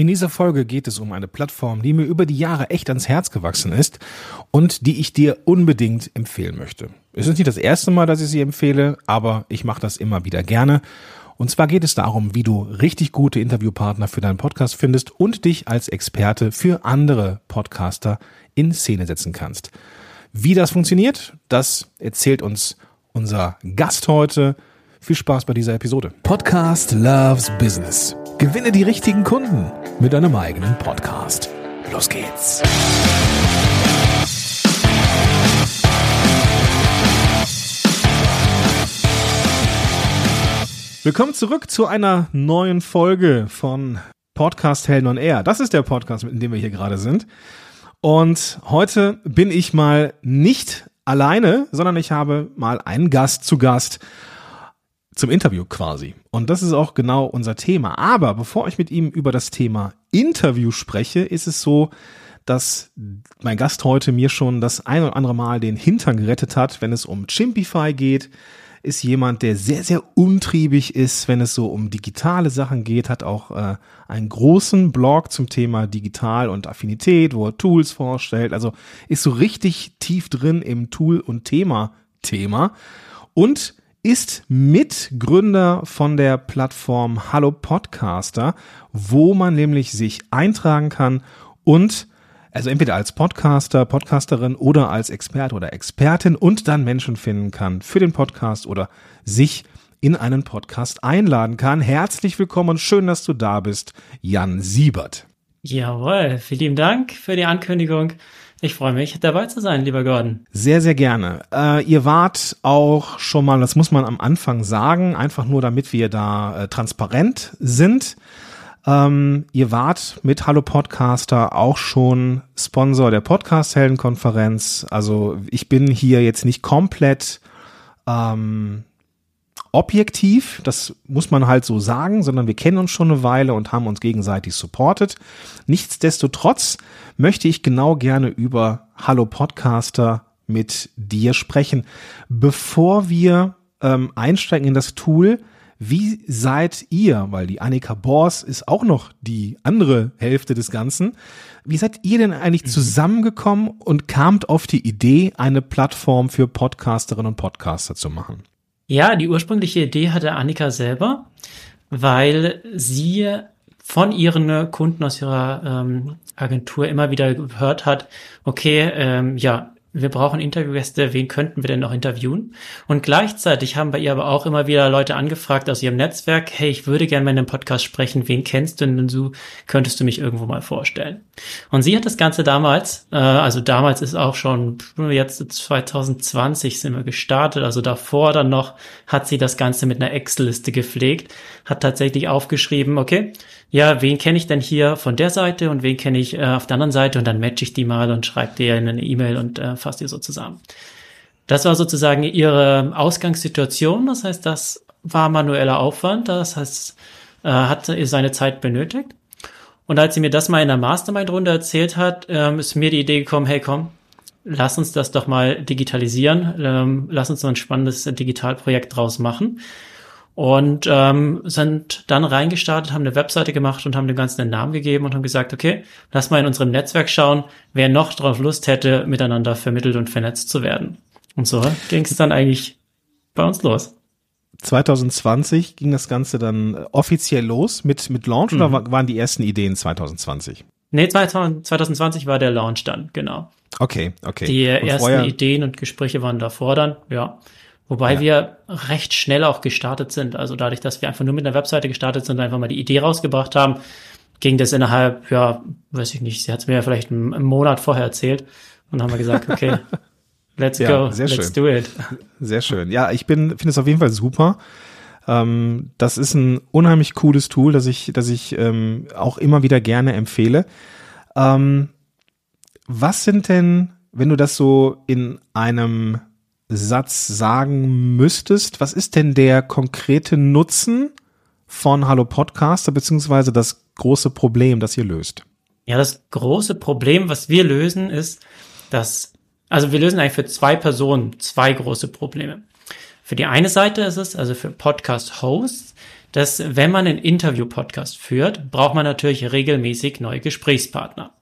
In dieser Folge geht es um eine Plattform, die mir über die Jahre echt ans Herz gewachsen ist und die ich dir unbedingt empfehlen möchte. Es ist nicht das erste Mal, dass ich sie empfehle, aber ich mache das immer wieder gerne. Und zwar geht es darum, wie du richtig gute Interviewpartner für deinen Podcast findest und dich als Experte für andere Podcaster in Szene setzen kannst. Wie das funktioniert, das erzählt uns unser Gast heute. Viel Spaß bei dieser Episode. Podcast Loves Business. Gewinne die richtigen Kunden mit deinem eigenen Podcast. Los geht's. Willkommen zurück zu einer neuen Folge von Podcast Helden on Air. Das ist der Podcast, in dem wir hier gerade sind. Und heute bin ich mal nicht alleine, sondern ich habe mal einen Gast zu Gast zum Interview quasi. Und das ist auch genau unser Thema. Aber bevor ich mit ihm über das Thema Interview spreche, ist es so, dass mein Gast heute mir schon das ein oder andere Mal den Hintern gerettet hat, wenn es um Chimpify geht. Ist jemand, der sehr, sehr untriebig ist, wenn es so um digitale Sachen geht, hat auch äh, einen großen Blog zum Thema Digital und Affinität, wo er Tools vorstellt. Also ist so richtig tief drin im Tool- und Thema-Thema. Und ist Mitgründer von der Plattform Hallo Podcaster, wo man nämlich sich eintragen kann und also entweder als Podcaster, Podcasterin oder als Experte oder Expertin und dann Menschen finden kann für den Podcast oder sich in einen Podcast einladen kann. Herzlich willkommen und schön, dass du da bist, Jan Siebert. Jawohl, vielen Dank für die Ankündigung. Ich freue mich, dabei zu sein, lieber Gordon. Sehr, sehr gerne. Äh, ihr wart auch schon mal, das muss man am Anfang sagen, einfach nur damit wir da äh, transparent sind. Ähm, ihr wart mit Hallo Podcaster auch schon Sponsor der Podcast-Helden-Konferenz. Also ich bin hier jetzt nicht komplett ähm, objektiv, das muss man halt so sagen, sondern wir kennen uns schon eine Weile und haben uns gegenseitig supportet. Nichtsdestotrotz möchte ich genau gerne über Hallo Podcaster mit dir sprechen. Bevor wir ähm, einsteigen in das Tool, wie seid ihr, weil die Annika Bors ist auch noch die andere Hälfte des Ganzen, wie seid ihr denn eigentlich mhm. zusammengekommen und kamt auf die Idee, eine Plattform für Podcasterinnen und Podcaster zu machen? Ja, die ursprüngliche Idee hatte Annika selber, weil sie von ihren Kunden aus ihrer ähm, Agentur immer wieder gehört hat, okay, ähm, ja, wir brauchen Interviewgäste, wen könnten wir denn noch interviewen? Und gleichzeitig haben bei ihr aber auch immer wieder Leute angefragt aus ihrem Netzwerk, hey, ich würde gerne mal in einem Podcast sprechen, wen kennst du denn so, könntest du mich irgendwo mal vorstellen? Und sie hat das Ganze damals, äh, also damals ist auch schon, jetzt 2020 sind wir gestartet, also davor dann noch, hat sie das Ganze mit einer Excel-Liste gepflegt, hat tatsächlich aufgeschrieben, okay, ja, wen kenne ich denn hier von der Seite und wen kenne ich äh, auf der anderen Seite? Und dann matche ich die mal und schreibe dir in eine E-Mail und äh, fasse die so zusammen. Das war sozusagen ihre Ausgangssituation, das heißt, das war manueller Aufwand, das heißt, äh, hat seine Zeit benötigt. Und als sie mir das mal in der Mastermind-Runde erzählt hat, ähm, ist mir die Idee gekommen, hey komm, lass uns das doch mal digitalisieren, ähm, lass uns so ein spannendes Digitalprojekt draus machen und ähm, sind dann reingestartet, haben eine Webseite gemacht und haben dem Ganzen einen Namen gegeben und haben gesagt, okay, lass mal in unserem Netzwerk schauen, wer noch drauf Lust hätte, miteinander vermittelt und vernetzt zu werden. Und so ging es dann eigentlich bei uns los. 2020 ging das Ganze dann offiziell los mit, mit Launch mhm. oder waren die ersten Ideen 2020? Nee, 2020 war der Launch dann, genau. Okay, okay. Die und ersten Ideen und Gespräche waren davor dann, ja. Wobei ja. wir recht schnell auch gestartet sind. Also dadurch, dass wir einfach nur mit einer Webseite gestartet sind und einfach mal die Idee rausgebracht haben, ging das innerhalb, ja, weiß ich nicht, sie hat es mir ja vielleicht einen, Monat vorher erzählt. Und haben wir gesagt, okay, let's ja, go, let's schön. do it. Sehr schön. Ja, ich bin, finde es auf jeden Fall super. Ähm, das ist ein unheimlich cooles Tool, das ich, das ich ähm, auch immer wieder gerne empfehle. Ähm, was sind denn, wenn du das so in einem Satz sagen müsstest, was ist denn der konkrete Nutzen von Hallo Podcaster, beziehungsweise das große Problem, das ihr löst? Ja, das große Problem, was wir lösen, ist, dass, also wir lösen eigentlich für zwei Personen zwei große Probleme. Für die eine Seite ist es, also für Podcast-Hosts, dass wenn man einen Interview-Podcast führt, braucht man natürlich regelmäßig neue Gesprächspartner.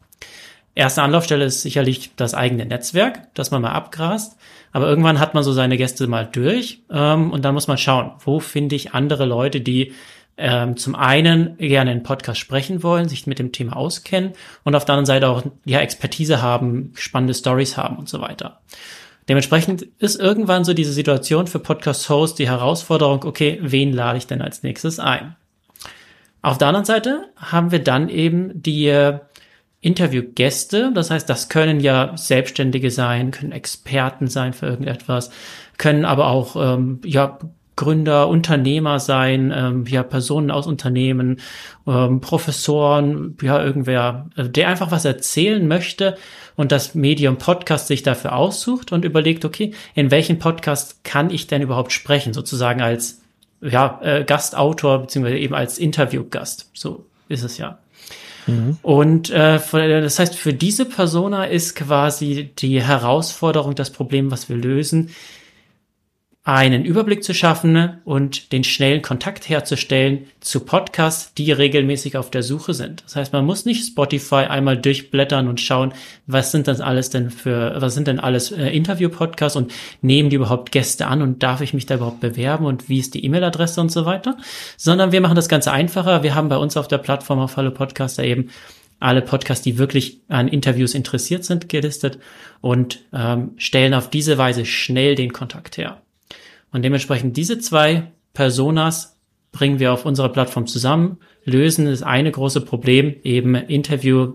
Erste Anlaufstelle ist sicherlich das eigene Netzwerk, das man mal abgrast. Aber irgendwann hat man so seine Gäste mal durch ähm, und dann muss man schauen, wo finde ich andere Leute, die ähm, zum einen gerne einen Podcast sprechen wollen, sich mit dem Thema auskennen und auf der anderen Seite auch ja Expertise haben, spannende Stories haben und so weiter. Dementsprechend ist irgendwann so diese Situation für Podcast-Hosts die Herausforderung, okay, wen lade ich denn als nächstes ein? Auf der anderen Seite haben wir dann eben die Interviewgäste, das heißt, das können ja Selbstständige sein, können Experten sein für irgendetwas, können aber auch ähm, ja Gründer, Unternehmer sein, ähm, ja, Personen aus Unternehmen, ähm, Professoren, ja, irgendwer, äh, der einfach was erzählen möchte und das Medium Podcast sich dafür aussucht und überlegt, okay, in welchen Podcast kann ich denn überhaupt sprechen, sozusagen als ja, äh, Gastautor beziehungsweise eben als Interviewgast. So ist es ja. Mhm. Und äh, das heißt, für diese Persona ist quasi die Herausforderung, das Problem, was wir lösen, einen Überblick zu schaffen und den schnellen Kontakt herzustellen zu Podcasts, die regelmäßig auf der Suche sind. Das heißt, man muss nicht Spotify einmal durchblättern und schauen, was sind das alles denn für, was sind denn alles äh, Interview-Podcasts und nehmen die überhaupt Gäste an und darf ich mich da überhaupt bewerben und wie ist die E-Mail-Adresse und so weiter, sondern wir machen das Ganze einfacher. Wir haben bei uns auf der Plattform auf Hallo Podcaster eben alle Podcasts, die wirklich an Interviews interessiert sind, gelistet und ähm, stellen auf diese Weise schnell den Kontakt her. Und dementsprechend diese zwei Personas bringen wir auf unserer Plattform zusammen, lösen das eine große Problem, eben Interview,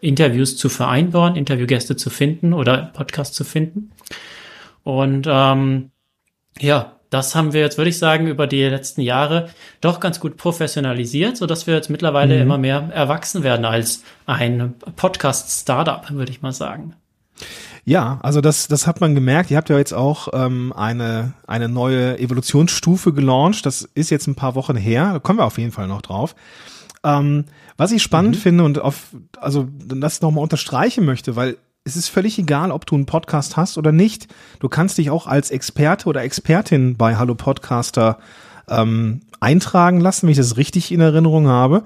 Interviews zu vereinbaren, Interviewgäste zu finden oder Podcasts zu finden. Und ähm, ja, das haben wir jetzt, würde ich sagen, über die letzten Jahre doch ganz gut professionalisiert, so dass wir jetzt mittlerweile mhm. immer mehr erwachsen werden als ein Podcast-Startup, würde ich mal sagen. Ja, also das, das hat man gemerkt. Ihr habt ja jetzt auch ähm, eine, eine neue Evolutionsstufe gelauncht. Das ist jetzt ein paar Wochen her. Da kommen wir auf jeden Fall noch drauf. Ähm, was ich spannend mhm. finde und auf, also das nochmal unterstreichen möchte, weil es ist völlig egal, ob du einen Podcast hast oder nicht. Du kannst dich auch als Experte oder Expertin bei Hallo Podcaster ähm, eintragen lassen, wenn ich das richtig in Erinnerung habe.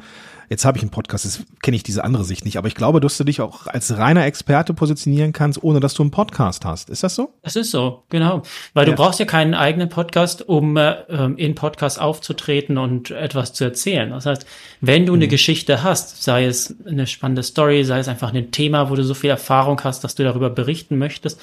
Jetzt habe ich einen Podcast, jetzt kenne ich diese andere Sicht nicht, aber ich glaube, dass du dich auch als reiner Experte positionieren kannst, ohne dass du einen Podcast hast. Ist das so? Das ist so, genau. Weil ja. du brauchst ja keinen eigenen Podcast, um äh, ähm, in Podcast aufzutreten und etwas zu erzählen. Das heißt, wenn du mhm. eine Geschichte hast, sei es eine spannende Story, sei es einfach ein Thema, wo du so viel Erfahrung hast, dass du darüber berichten möchtest,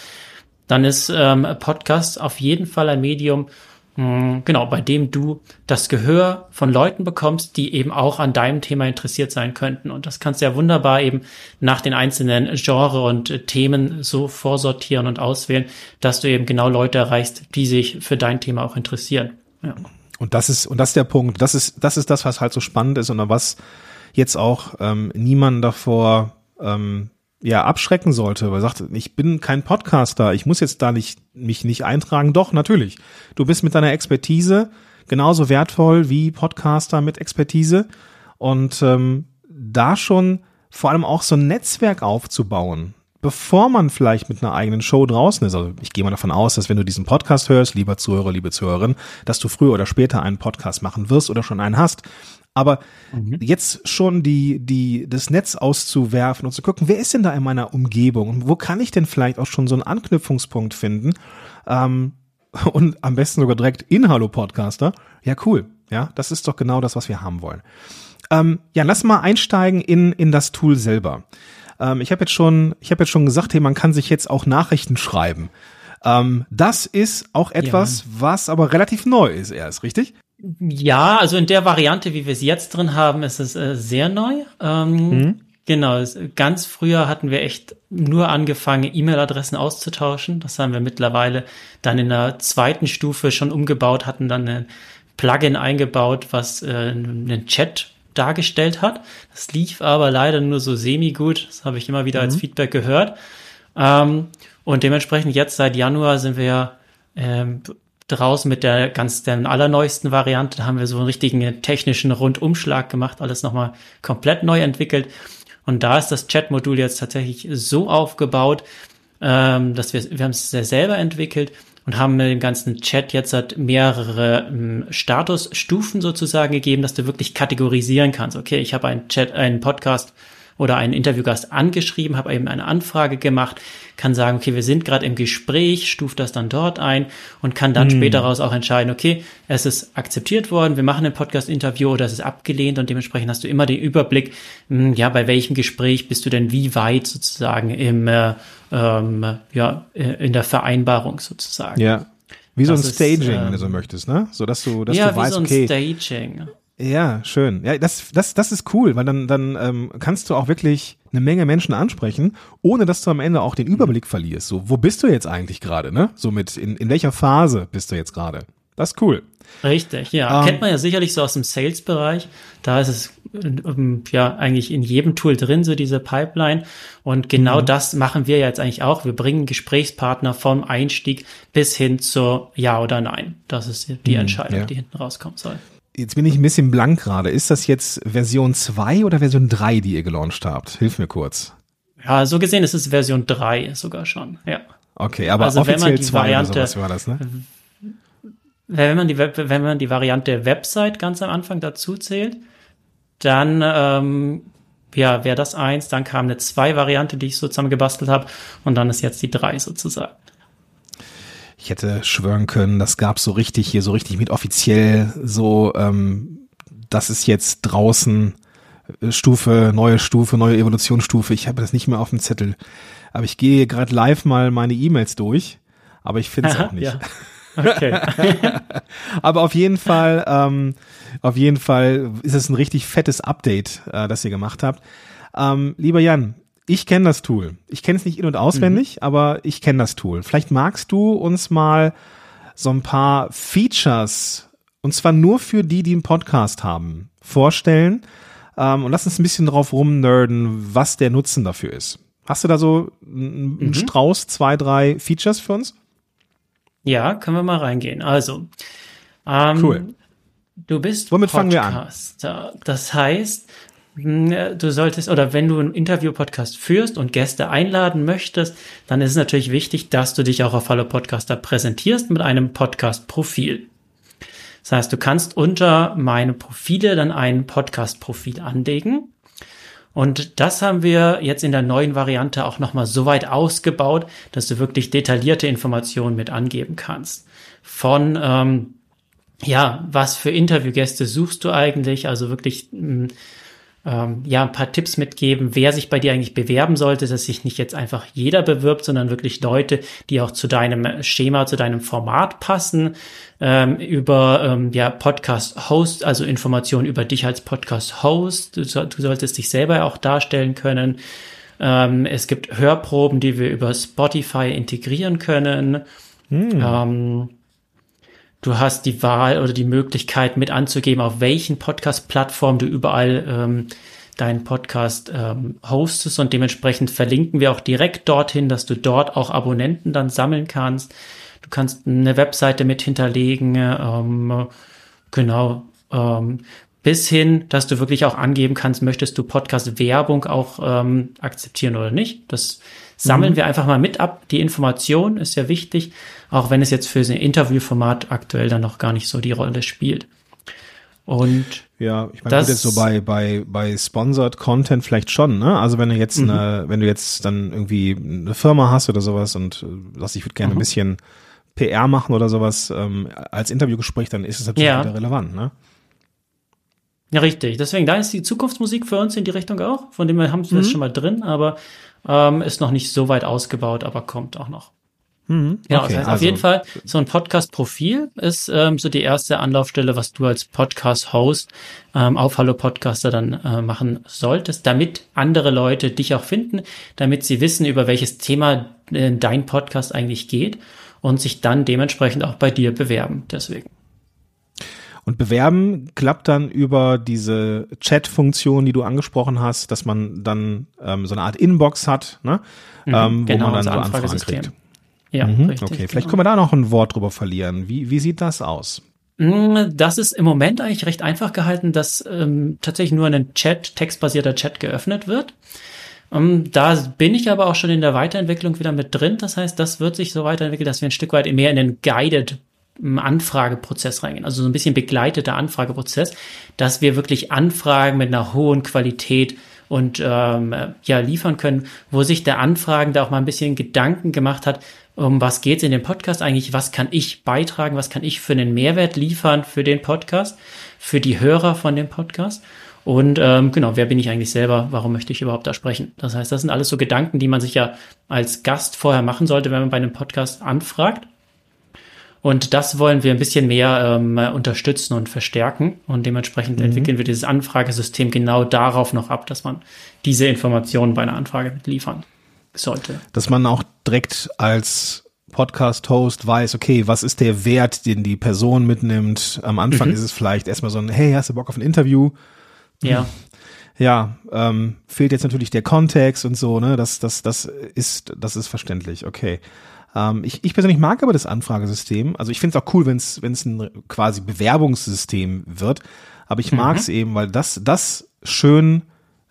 dann ist ähm, Podcast auf jeden Fall ein Medium, genau, bei dem du das Gehör von Leuten bekommst, die eben auch an deinem Thema interessiert sein könnten. Und das kannst du ja wunderbar eben nach den einzelnen Genre und Themen so vorsortieren und auswählen, dass du eben genau Leute erreichst, die sich für dein Thema auch interessieren. Ja. Und das ist, und das ist der Punkt. Das ist, das ist das, was halt so spannend ist und was jetzt auch ähm, niemand davor ähm, ja abschrecken sollte, weil er sagt, ich bin kein Podcaster, ich muss jetzt da nicht mich nicht eintragen. Doch, natürlich. Du bist mit deiner Expertise genauso wertvoll wie Podcaster mit Expertise und ähm, da schon vor allem auch so ein Netzwerk aufzubauen, bevor man vielleicht mit einer eigenen Show draußen ist. Also ich gehe mal davon aus, dass wenn du diesen Podcast hörst, lieber Zuhörer, liebe Zuhörerin, dass du früher oder später einen Podcast machen wirst oder schon einen hast. Aber mhm. jetzt schon die, die, das Netz auszuwerfen und zu gucken, wer ist denn da in meiner Umgebung und wo kann ich denn vielleicht auch schon so einen Anknüpfungspunkt finden? Ähm, und am besten sogar direkt in Hallo Podcaster. Ja, cool. Ja, das ist doch genau das, was wir haben wollen. Ähm, ja, lass mal einsteigen in, in das Tool selber. Ähm, ich habe jetzt schon, ich habe jetzt schon gesagt, hey, man kann sich jetzt auch Nachrichten schreiben. Ähm, das ist auch etwas, ja. was aber relativ neu ist erst, richtig? Ja, also in der Variante, wie wir es jetzt drin haben, ist es äh, sehr neu. Ähm, mhm. Genau, ganz früher hatten wir echt nur angefangen, E-Mail-Adressen auszutauschen. Das haben wir mittlerweile dann in der zweiten Stufe schon umgebaut, hatten dann ein Plugin eingebaut, was äh, einen Chat dargestellt hat. Das lief aber leider nur so semi-gut. Das habe ich immer wieder mhm. als Feedback gehört. Ähm, und dementsprechend jetzt seit Januar sind wir ähm, draußen mit der ganz der allerneuesten Variante. Da haben wir so einen richtigen technischen Rundumschlag gemacht, alles nochmal komplett neu entwickelt. Und da ist das Chat-Modul jetzt tatsächlich so aufgebaut, ähm, dass wir, wir haben es sehr selber entwickelt und haben dem ganzen Chat jetzt halt mehrere ähm, Statusstufen sozusagen gegeben, dass du wirklich kategorisieren kannst. Okay, ich habe einen Chat, einen Podcast oder einen Interviewgast angeschrieben, habe eben eine Anfrage gemacht, kann sagen, okay, wir sind gerade im Gespräch, stuft das dann dort ein und kann dann mm. später raus auch entscheiden, okay, es ist akzeptiert worden, wir machen ein Podcast-Interview oder es ist abgelehnt und dementsprechend hast du immer den Überblick, mh, hm, ja, bei welchem Gespräch bist du denn wie weit sozusagen im, äh, ähm, ja, äh, in der Vereinbarung sozusagen. Ja. Wie so das ein Staging, ist, äh, wenn du so möchtest, ne? So dass du, dass ja, du weißt, so ein okay. Staging. Ja, schön. Ja, das, das, das ist cool, weil dann, dann ähm, kannst du auch wirklich eine Menge Menschen ansprechen, ohne dass du am Ende auch den Überblick verlierst. So, wo bist du jetzt eigentlich gerade, ne? So mit, in, in welcher Phase bist du jetzt gerade? Das ist cool. Richtig, ja. Ähm, Kennt man ja sicherlich so aus dem Sales-Bereich. Da ist es ähm, ja eigentlich in jedem Tool drin, so diese Pipeline. Und genau mhm. das machen wir jetzt eigentlich auch. Wir bringen Gesprächspartner vom Einstieg bis hin zu Ja oder Nein. Das ist die mhm, Entscheidung, ja. die hinten rauskommen soll jetzt bin ich ein bisschen blank gerade. Ist das jetzt Version 2 oder Version 3, die ihr gelauncht habt? Hilf mir kurz. Ja, so gesehen ist es Version 3 sogar schon, ja. Okay, aber also offiziell 2 Variante, oder sowas war das, ne? Wenn man, die, wenn man die Variante Website ganz am Anfang dazu zählt, dann ähm, ja, wäre das eins, dann kam eine 2 Variante, die ich so zusammen gebastelt habe, und dann ist jetzt die 3 sozusagen. Ich hätte schwören können, das gab so richtig hier, so richtig mit offiziell so, ähm, das ist jetzt draußen äh, Stufe, neue Stufe, neue Evolutionsstufe. Ich habe das nicht mehr auf dem Zettel. Aber ich gehe gerade live mal meine E-Mails durch, aber ich finde es auch nicht. Ja. Okay. aber auf jeden Fall, ähm, auf jeden Fall ist es ein richtig fettes Update, äh, das ihr gemacht habt. Ähm, lieber Jan, ich kenne das Tool. Ich kenne es nicht in- und auswendig, mhm. aber ich kenne das Tool. Vielleicht magst du uns mal so ein paar Features, und zwar nur für die, die einen Podcast haben, vorstellen. Ähm, und lass uns ein bisschen drauf rumnerden, was der Nutzen dafür ist. Hast du da so einen mhm. Strauß, zwei, drei Features für uns? Ja, können wir mal reingehen. Also, ähm, cool. Du bist Womit Podcaster. fangen wir an? Das heißt, du solltest, oder wenn du einen Interview-Podcast führst und Gäste einladen möchtest, dann ist es natürlich wichtig, dass du dich auch auf Hallo Podcaster präsentierst mit einem Podcast-Profil. Das heißt, du kannst unter meine Profile dann ein Podcast-Profil anlegen. Und das haben wir jetzt in der neuen Variante auch nochmal so weit ausgebaut, dass du wirklich detaillierte Informationen mit angeben kannst. Von, ähm, ja, was für Interviewgäste suchst du eigentlich? Also wirklich, mh, hm, ähm, ja ein paar Tipps mitgeben, wer sich bei dir eigentlich bewerben sollte, dass sich nicht jetzt einfach jeder bewirbt, sondern wirklich Leute, die auch zu deinem Schema, zu deinem Format passen, ähm, über ähm, ja Podcast-Host, also Informationen über dich als Podcast-Host. Du, du, solltest dich selber auch darstellen können. Ähm, es gibt Hörproben, die wir über Spotify integrieren können. Hm. Ähm, Du hast die Wahl oder die Möglichkeit mit anzugeben, auf welchen Podcast-Plattformen du überall ähm, deinen Podcast ähm, hostest und dementsprechend verlinken wir auch direkt dorthin, dass du dort auch Abonnenten dann sammeln kannst. Du kannst eine Webseite mit hinterlegen, ähm, genau, ähm, bis hin, dass du wirklich auch angeben kannst, möchtest du Podcast-Werbung auch ähm, akzeptieren oder nicht. Das sammeln mhm. wir einfach mal mit ab. Die Information ist ja wichtig, auch wenn es jetzt für ein Interviewformat aktuell dann noch gar nicht so die Rolle spielt. Und ja, ich meine, das jetzt so bei bei bei sponsored Content vielleicht schon, ne? Also wenn du jetzt mhm. eine, wenn du jetzt dann irgendwie eine Firma hast oder sowas und äh, sagst, ich würde gerne mhm. ein bisschen PR machen oder sowas ähm, als Interviewgespräch, dann ist es natürlich ja. wieder relevant, ne? Ja, richtig. Deswegen, da ist die Zukunftsmusik für uns in die Richtung auch. Von dem wir haben wir mhm. das schon mal drin, aber ähm, ist noch nicht so weit ausgebaut, aber kommt auch noch. Mhm. Ja, okay, das heißt, also. auf jeden Fall, so ein Podcast-Profil ist ähm, so die erste Anlaufstelle, was du als Podcast-Host ähm, auf Hallo Podcaster dann äh, machen solltest, damit andere Leute dich auch finden, damit sie wissen, über welches Thema äh, dein Podcast eigentlich geht und sich dann dementsprechend auch bei dir bewerben. Deswegen. Und bewerben klappt dann über diese Chat-Funktion, die du angesprochen hast, dass man dann ähm, so eine Art Inbox hat, ne? Mhm, ähm, genau, wo man dann so Anfragen kriegt. Ja, mhm, richtig. Okay, vielleicht genau. können wir da noch ein Wort drüber verlieren. Wie, wie sieht das aus? Mm, das ist im Moment eigentlich recht einfach gehalten, dass ähm, tatsächlich nur ein Chat, textbasierter Chat geöffnet wird. Um, ähm, da bin ich aber auch schon in der Weiterentwicklung wieder mit drin. Das heißt, das wird sich so weiterentwickeln, dass wir ein Stück weit mehr in den Guided Anfrageprozess reingehen, also so ein bisschen begleiteter Anfrageprozess, dass wir wirklich Anfragen mit einer hohen Qualität und ähm, ja liefern können, wo sich der Anfragende auch mal ein bisschen Gedanken gemacht hat, um was geht's in dem Podcast eigentlich, was kann ich beitragen, was kann ich für einen Mehrwert liefern für den Podcast, für die Hörer von dem Podcast. Und ähm, genau, wer bin ich eigentlich selber? Warum möchte ich überhaupt da sprechen? Das heißt, das sind alles so Gedanken, die man sich ja als Gast vorher machen sollte, wenn man bei einem Podcast anfragt. Und das wollen wir ein bisschen mehr ähm, unterstützen und verstärken. Und dementsprechend mhm. entwickeln wir dieses Anfragesystem genau darauf noch ab, dass man diese Informationen bei einer Anfrage mitliefern sollte. Dass man auch direkt als Podcast-Host weiß, okay, was ist der Wert, den die Person mitnimmt? Am Anfang mhm. ist es vielleicht erstmal so ein, hey, hast du Bock auf ein Interview? Ja. Ja, ähm, fehlt jetzt natürlich der Kontext und so, ne? Das, das, das ist, das ist verständlich, okay. Ähm, ich, ich persönlich mag aber das Anfragesystem. Also ich finde es auch cool, wenn es wenn es ein quasi Bewerbungssystem wird. Aber ich mag es mhm. eben, weil das, das schön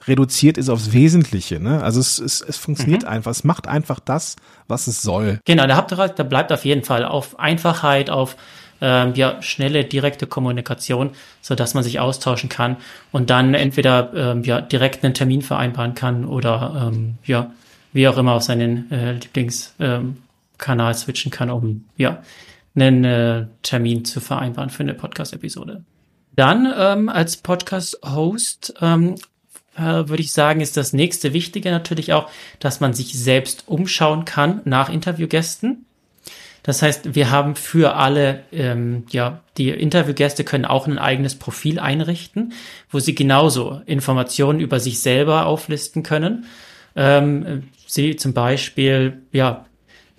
reduziert ist aufs Wesentliche. Ne? Also es, es, es funktioniert mhm. einfach, es macht einfach das, was es soll. Genau, der Hauptbereich, der bleibt auf jeden Fall auf Einfachheit, auf ähm, ja, schnelle, direkte Kommunikation, so dass man sich austauschen kann und dann entweder ähm, ja, direkt einen Termin vereinbaren kann oder ähm, ja, wie auch immer auf seinen äh, Lieblingskanal ähm, switchen kann, um ja, einen äh, Termin zu vereinbaren für eine Podcast-Episode. Dann ähm, als Podcast-Host ähm, äh, würde ich sagen, ist das nächste Wichtige natürlich auch, dass man sich selbst umschauen kann nach Interviewgästen. Das heißt, wir haben für alle, ähm, ja, die Interviewgäste können auch ein eigenes Profil einrichten, wo sie genauso Informationen über sich selber auflisten können. Ähm, sie zum Beispiel, ja,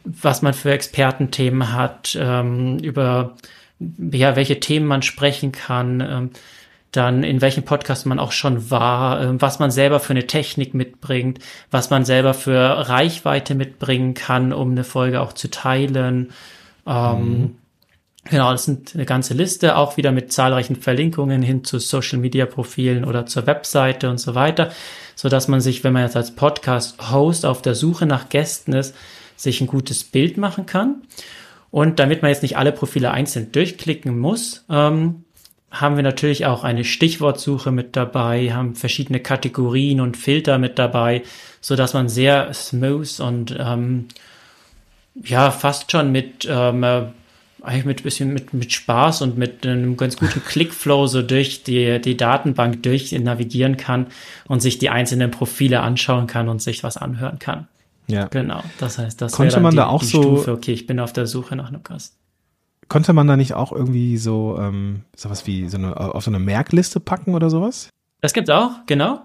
was man für Expertenthemen hat, ähm, über ja, welche Themen man sprechen kann, ähm, dann in welchem Podcast man auch schon war, äh, was man selber für eine Technik mitbringt, was man selber für Reichweite mitbringen kann, um eine Folge auch zu teilen. Ähm, mhm. Genau, das sind eine ganze Liste, auch wieder mit zahlreichen Verlinkungen hin zu Social Media Profilen oder zur Webseite und so weiter, so dass man sich, wenn man jetzt als Podcast Host auf der Suche nach Gästen ist, sich ein gutes Bild machen kann. Und damit man jetzt nicht alle Profile einzeln durchklicken muss, ähm, haben wir natürlich auch eine Stichwortsuche mit dabei, haben verschiedene Kategorien und Filter mit dabei, so dass man sehr smooth und ähm, ja fast schon mit ähm, äh, eigentlich mit bisschen mit mit Spaß und mit einem ganz guten Clickflow so durch die die Datenbank durch navigieren kann und sich die einzelnen Profile anschauen kann und sich was anhören kann. Ja, genau. Das heißt, das konnte man die, da auch so Stufe, okay, ich bin auf der Suche nach einem Gast. Konnte man da nicht auch irgendwie so ähm, sowas wie so eine, auf so eine Merkliste packen oder sowas? Das gibt's auch, genau.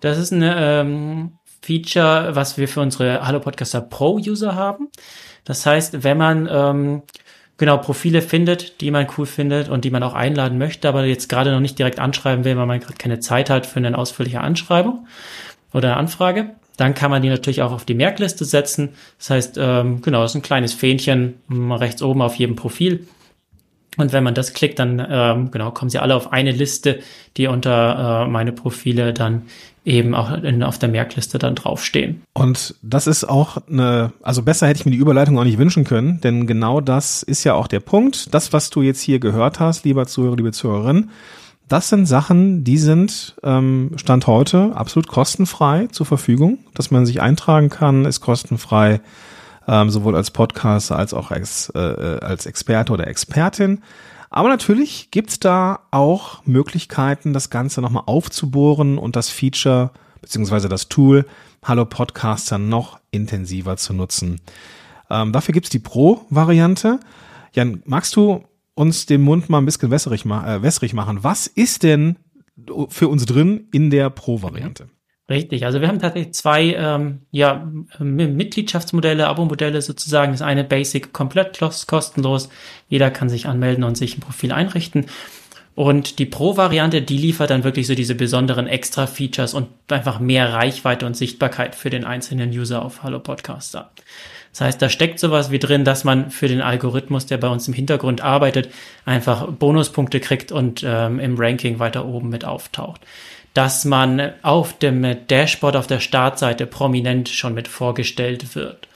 Das ist ein ähm, Feature, was wir für unsere Hallo Podcaster Pro User haben. Das heißt, wenn man ähm, genau Profile findet, die man cool findet und die man auch einladen möchte, aber jetzt gerade noch nicht direkt anschreiben will, weil man gerade keine Zeit hat für eine ausführliche Anschreibung oder eine Anfrage, dann kann man die natürlich auch auf die Merkliste setzen. Das heißt, ähm, genau, das ist ein kleines Fähnchen rechts oben auf jedem Profil. Und wenn man das klickt, dann ähm, genau kommen sie alle auf eine Liste, die unter äh, meine Profile dann eben auch in, auf der Merkliste dann draufstehen. Und das ist auch eine, also besser hätte ich mir die Überleitung auch nicht wünschen können, denn genau das ist ja auch der Punkt. Das, was du jetzt hier gehört hast, lieber Zuhörer, liebe Zuhörerin, das sind Sachen, die sind ähm, Stand heute absolut kostenfrei zur Verfügung, dass man sich eintragen kann, ist kostenfrei, ähm, sowohl als Podcaster als auch als, äh, als Experte oder Expertin. Aber natürlich gibt's da auch Möglichkeiten, das Ganze nochmal aufzubohren und das Feature beziehungsweise das Tool Hallo Podcaster noch intensiver zu nutzen. Ähm, dafür gibt's die Pro-Variante. Jan, magst du uns den Mund mal ein bisschen wässrig, äh, wässrig machen. Was ist denn für uns drin in der Pro-Variante? Richtig, also wir haben tatsächlich zwei ähm, ja, Mitgliedschaftsmodelle, Abo-Modelle sozusagen. Das eine Basic komplett kostenlos. Jeder kann sich anmelden und sich ein Profil einrichten. Und die Pro-Variante, die liefert dann wirklich so diese besonderen Extra-Features und einfach mehr Reichweite und Sichtbarkeit für den einzelnen User auf Hallo Podcaster. Das heißt, da steckt sowas wie drin, dass man für den Algorithmus, der bei uns im Hintergrund arbeitet, einfach Bonuspunkte kriegt und ähm, im Ranking weiter oben mit auftaucht. dass man auf dem Dashboard auf der Startseite prominent schon mit vorgestellt wird,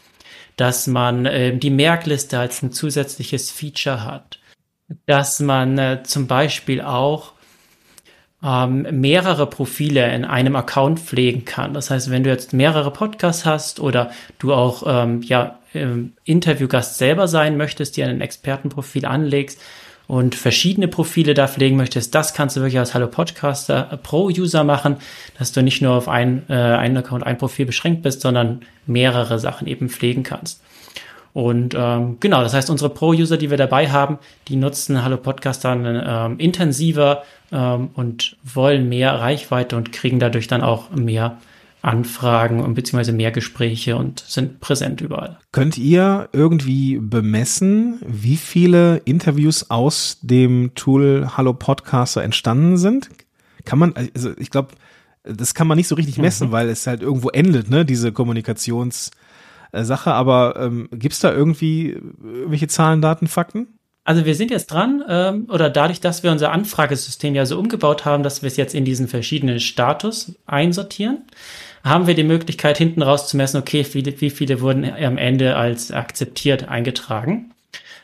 dass man äh, die Merkliste als ein zusätzliches Feature hat, dass man äh, zum Beispiel auch ähm, mehrere Profile in einem Account pflegen kann. Das heißt, wenn du jetzt mehrere Podcasts hast oder du auch ähm, ja ähm, Interviewgast selber sein möchtest, dir ein Expertenprofil anlegst und verschiedene Profile da pflegen möchtest, das kannst du wirklich als Hallo Podcaster pro User machen, dass du nicht nur auf ein, äh, einen Account, ein Profil beschränkt bist, sondern mehrere Sachen eben pflegen kannst. Und ähm, genau, das heißt, unsere Pro-User, die wir dabei haben, die nutzen Hallo Podcast dann ähm, intensiver ähm, und wollen mehr Reichweite und kriegen dadurch dann auch mehr Anfragen und beziehungsweise mehr Gespräche und sind präsent überall. Könnt ihr irgendwie bemessen, wie viele Interviews aus dem Tool Hallo Podcaster entstanden sind? Kann man, also ich glaube, das kann man nicht so richtig messen, mhm. weil es halt irgendwo endet, ne, diese Kommunikations- Sache, aber ähm, gibt es da irgendwie irgendwelche Zahlen, Daten, Fakten? Also wir sind jetzt dran, ähm, oder dadurch, dass wir unser Anfragesystem ja so umgebaut haben, dass wir es jetzt in diesen verschiedenen Status einsortieren, haben wir die Möglichkeit, hinten raus zu messen, okay, viele, wie viele wurden am Ende als akzeptiert eingetragen.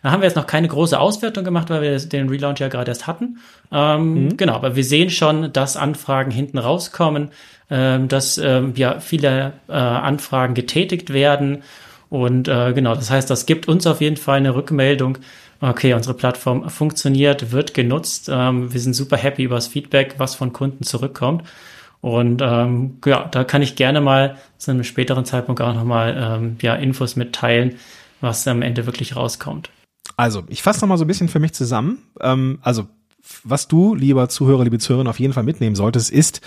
Da haben wir jetzt noch keine große Auswertung gemacht, weil wir den Relaunch ja gerade erst hatten. Ähm, mhm. Genau, aber wir sehen schon, dass Anfragen hinten rauskommen, dass ähm, ja viele äh, Anfragen getätigt werden. Und äh, genau, das heißt, das gibt uns auf jeden Fall eine Rückmeldung. Okay, unsere Plattform funktioniert, wird genutzt. Ähm, wir sind super happy über das Feedback, was von Kunden zurückkommt. Und ähm, ja, da kann ich gerne mal zu einem späteren Zeitpunkt auch nochmal ähm, ja, Infos mitteilen, was am Ende wirklich rauskommt. Also, ich fasse nochmal so ein bisschen für mich zusammen. Ähm, also, was du, lieber Zuhörer, liebe Zuhörerin, auf jeden Fall mitnehmen solltest, ist,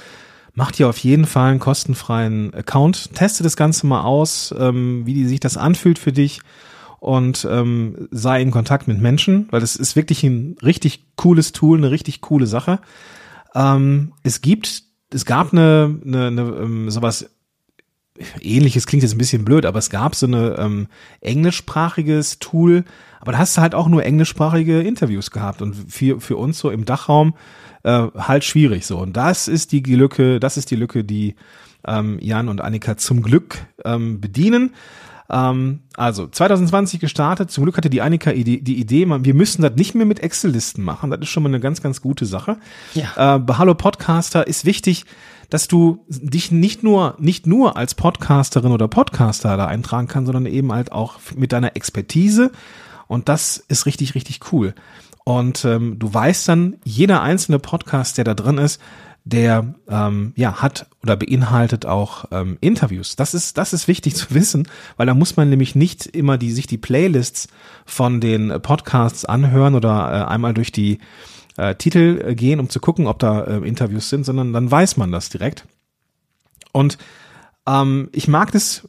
mach dir auf jeden Fall einen kostenfreien Account, teste das Ganze mal aus, ähm, wie die, sich das anfühlt für dich und ähm, sei in Kontakt mit Menschen, weil das ist wirklich ein richtig cooles Tool, eine richtig coole Sache. Ähm, es gibt, es gab eine, eine, eine ähm, sowas ähnliches klingt jetzt ein bisschen blöd, aber es gab so eine ähm, englischsprachiges Tool, aber da hast du halt auch nur englischsprachige Interviews gehabt und für, für uns so im Dachraum äh, halt schwierig so. Und das ist die Lücke, das ist die Lücke, die ähm, Jan und Annika zum Glück ähm, bedienen. Ähm, also 2020 gestartet. Zum Glück hatte die Annika die, die Idee, man, wir müssen das nicht mehr mit Excel-Listen machen. Das ist schon mal eine ganz, ganz gute Sache. Ja. Äh, bei Hallo Podcaster ist wichtig, dass du dich nicht nur, nicht nur als Podcasterin oder Podcaster da eintragen kannst, sondern eben halt auch mit deiner Expertise. Und das ist richtig, richtig cool. Und ähm, du weißt dann, jeder einzelne Podcast, der da drin ist, der ähm, ja hat oder beinhaltet auch ähm, Interviews. Das ist das ist wichtig zu wissen, weil da muss man nämlich nicht immer die sich die Playlists von den Podcasts anhören oder äh, einmal durch die äh, Titel äh, gehen, um zu gucken, ob da äh, Interviews sind, sondern dann weiß man das direkt. Und ähm, ich mag das,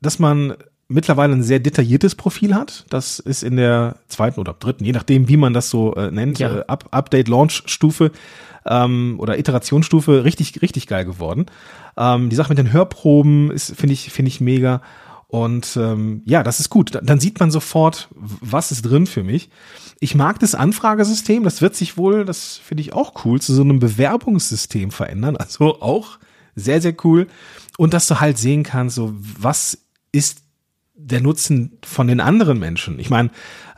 dass man mittlerweile ein sehr detailliertes Profil hat. Das ist in der zweiten oder dritten, je nachdem, wie man das so äh, nennt, ja. äh, Up Update Launch Stufe ähm, oder Iterationsstufe richtig richtig geil geworden. Ähm, die Sache mit den Hörproben ist finde ich finde ich mega und ähm, ja, das ist gut. Dann sieht man sofort, was ist drin für mich. Ich mag das Anfragesystem, das wird sich wohl, das finde ich auch cool, zu so einem Bewerbungssystem verändern. Also auch sehr, sehr cool. Und dass du halt sehen kannst, so was ist der Nutzen von den anderen Menschen. Ich meine,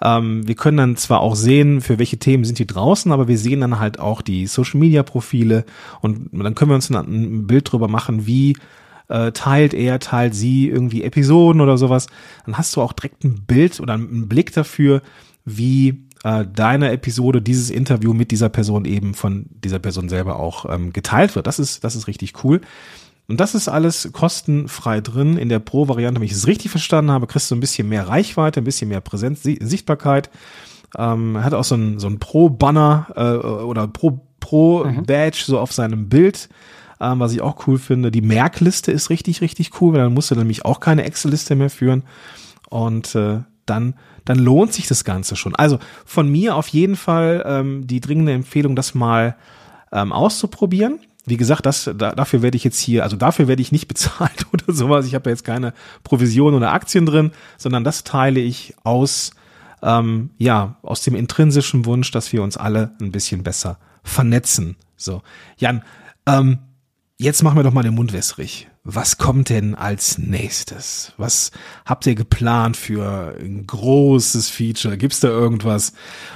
ähm, wir können dann zwar auch sehen, für welche Themen sind die draußen, aber wir sehen dann halt auch die Social Media Profile und dann können wir uns ein Bild drüber machen, wie äh, teilt er, teilt sie irgendwie Episoden oder sowas. Dann hast du auch direkt ein Bild oder einen Blick dafür, wie äh, deine Episode, dieses Interview mit dieser Person eben von dieser Person selber auch ähm, geteilt wird. Das ist, das ist richtig cool. Und das ist alles kostenfrei drin. In der Pro-Variante, wenn ich es richtig verstanden habe, kriegst du ein bisschen mehr Reichweite, ein bisschen mehr Präsenz, Sichtbarkeit. Ähm, hat auch so ein, so ein Pro-Banner äh, oder Pro-Pro-Badge mhm. so auf seinem Bild, ähm, was ich auch cool finde. Die Merkliste ist richtig, richtig cool, weil dann musst du nämlich auch keine Excel-Liste mehr führen. Und äh, dann, dann lohnt sich das Ganze schon. Also von mir auf jeden Fall ähm, die dringende Empfehlung, das mal ähm, auszuprobieren wie gesagt, das, da, dafür werde ich jetzt hier, also dafür werde ich nicht bezahlt oder sowas. Ich habe da jetzt keine Provision oder Aktien drin, sondern das teile ich aus, ähm, ja, aus dem intrinsischen Wunsch, dass wir uns alle ein bisschen besser vernetzen. So, Jan, ähm, jetzt machen wir doch mal den Mund wässrig. Was kommt denn als nächstes? Was habt ihr geplant für ein großes Feature? Gibt es da irgendwas,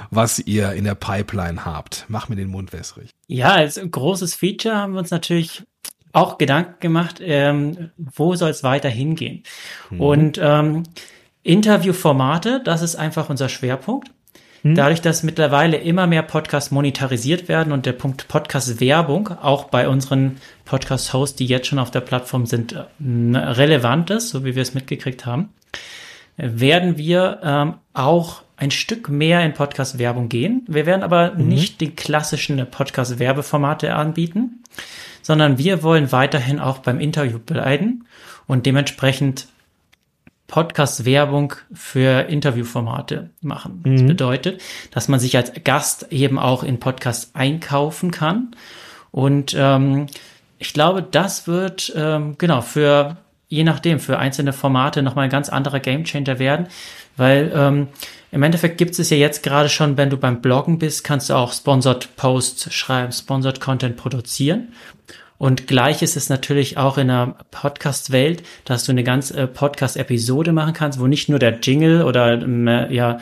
was ihr in der Pipeline habt? Mach mir den Mund wässrig. Ja, als großes Feature haben wir uns natürlich auch Gedanken gemacht, ähm, wo soll es weiter hingehen? Hm. Und ähm, Interviewformate, das ist einfach unser Schwerpunkt. Hm. Dadurch, dass mittlerweile immer mehr Podcasts monetarisiert werden und der Punkt Podcast-Werbung auch bei unseren Podcast-Hosts, die jetzt schon auf der Plattform sind, äh, relevant ist, so wie wir es mitgekriegt haben, werden wir ähm, auch ein Stück mehr in Podcast-Werbung gehen. Wir werden aber mhm. nicht die klassischen Podcast-Werbeformate anbieten, sondern wir wollen weiterhin auch beim Interview bleiben und dementsprechend Podcast-Werbung für Interviewformate machen. Mhm. Das bedeutet, dass man sich als Gast eben auch in Podcasts einkaufen kann. Und ähm, ich glaube, das wird ähm, genau für je nachdem für einzelne Formate nochmal ein ganz anderer Gamechanger werden, weil ähm, im Endeffekt gibt es ja jetzt gerade schon, wenn du beim Bloggen bist, kannst du auch Sponsored Posts schreiben, Sponsored Content produzieren. Und gleich ist es natürlich auch in der Podcast-Welt, dass du eine ganze äh, Podcast-Episode machen kannst, wo nicht nur der Jingle oder ähm, äh, ja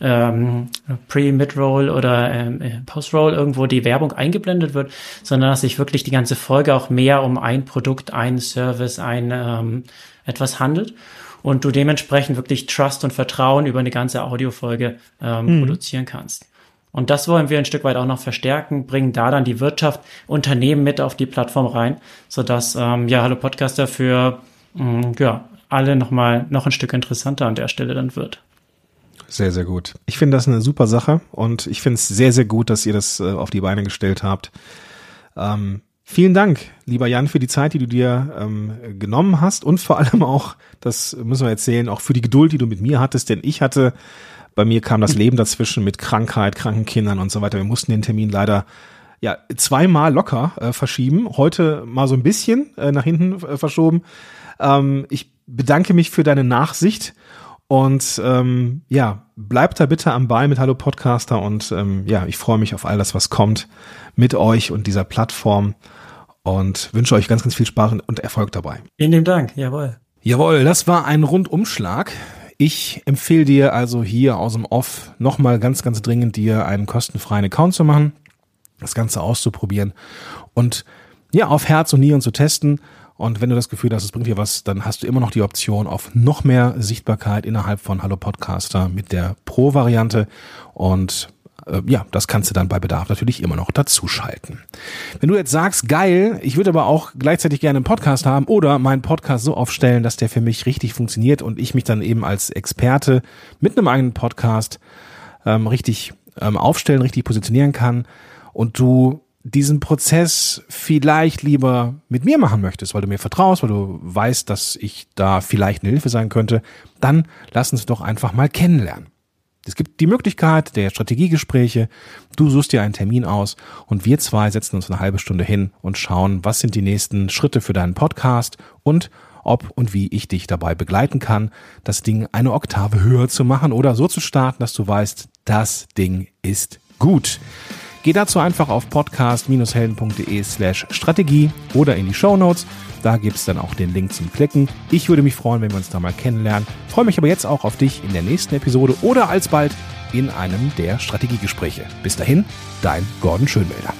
ähm, Pre, Mid-Roll oder ähm, äh, Post-Roll irgendwo die Werbung eingeblendet wird, sondern dass sich wirklich die ganze Folge auch mehr um ein Produkt, ein Service, ein ähm, etwas handelt und du dementsprechend wirklich Trust und Vertrauen über eine ganze Audiofolge ähm, mhm. produzieren kannst. Und das wollen wir ein Stück weit auch noch verstärken, bringen da dann die Wirtschaft, Unternehmen mit auf die Plattform rein, sodass ähm, ja Hallo Podcaster für mh, mm, ja, alle nochmal noch ein Stück interessanter an der Stelle dann wird. Sehr, sehr gut. Ich finde das eine super Sache und ich finde es sehr, sehr gut, dass ihr das äh, auf die Beine gestellt habt. Ähm, vielen Dank, lieber Jan, für die Zeit, die du dir ähm, genommen hast und vor allem auch, das müssen wir erzählen, auch für die Geduld, die du mit mir hattest, denn ich hatte bei mir kam das Leben dazwischen mit Krankheit, kranken Kindern und so weiter. Wir mussten den Termin leider ja zweimal locker äh, verschieben. Heute mal so ein bisschen äh, nach hinten äh, verschoben. Ähm, ich bedanke mich für deine Nachsicht und ähm, ja, bleib da bitte am Ball mit Hallo Podcaster und ähm, ja, ich freue mich auf all das, was kommt mit euch und dieser Plattform und wünsche euch ganz, ganz viel Spaß und Erfolg dabei. Vielen lieben Dank, jawohl. Jawohl, das war ein Rundumschlag. Ich empfehle dir also hier aus dem Off nochmal ganz, ganz dringend dir einen kostenfreien Account zu machen, das Ganze auszuprobieren und ja, auf Herz und Nieren zu testen. Und wenn du das Gefühl hast, es bringt dir was, dann hast du immer noch die Option auf noch mehr Sichtbarkeit innerhalb von Hallo Podcaster mit der Pro-Variante. Und äh, ja, das kannst du dann bei Bedarf natürlich immer noch dazuschalten. Wenn du jetzt sagst, geil, ich würde aber auch gleichzeitig gerne einen Podcast haben oder meinen Podcast so aufstellen, dass der für mich richtig funktioniert und ich mich dann eben als Experte mit einem eigenen Podcast ähm, richtig ähm, aufstellen, richtig positionieren kann und du diesen Prozess vielleicht lieber mit mir machen möchtest, weil du mir vertraust, weil du weißt, dass ich da vielleicht eine Hilfe sein könnte, dann lass uns doch einfach mal kennenlernen. Es gibt die Möglichkeit der Strategiegespräche. Du suchst dir einen Termin aus und wir zwei setzen uns eine halbe Stunde hin und schauen, was sind die nächsten Schritte für deinen Podcast und ob und wie ich dich dabei begleiten kann, das Ding eine Oktave höher zu machen oder so zu starten, dass du weißt, das Ding ist gut. Geh dazu einfach auf podcast-helden.de slash Strategie oder in die Show Notes. Da gibt es dann auch den Link zum Klicken. Ich würde mich freuen, wenn wir uns da mal kennenlernen. Freue mich aber jetzt auch auf dich in der nächsten Episode oder alsbald in einem der Strategiegespräche. Bis dahin, dein Gordon Schönwälder.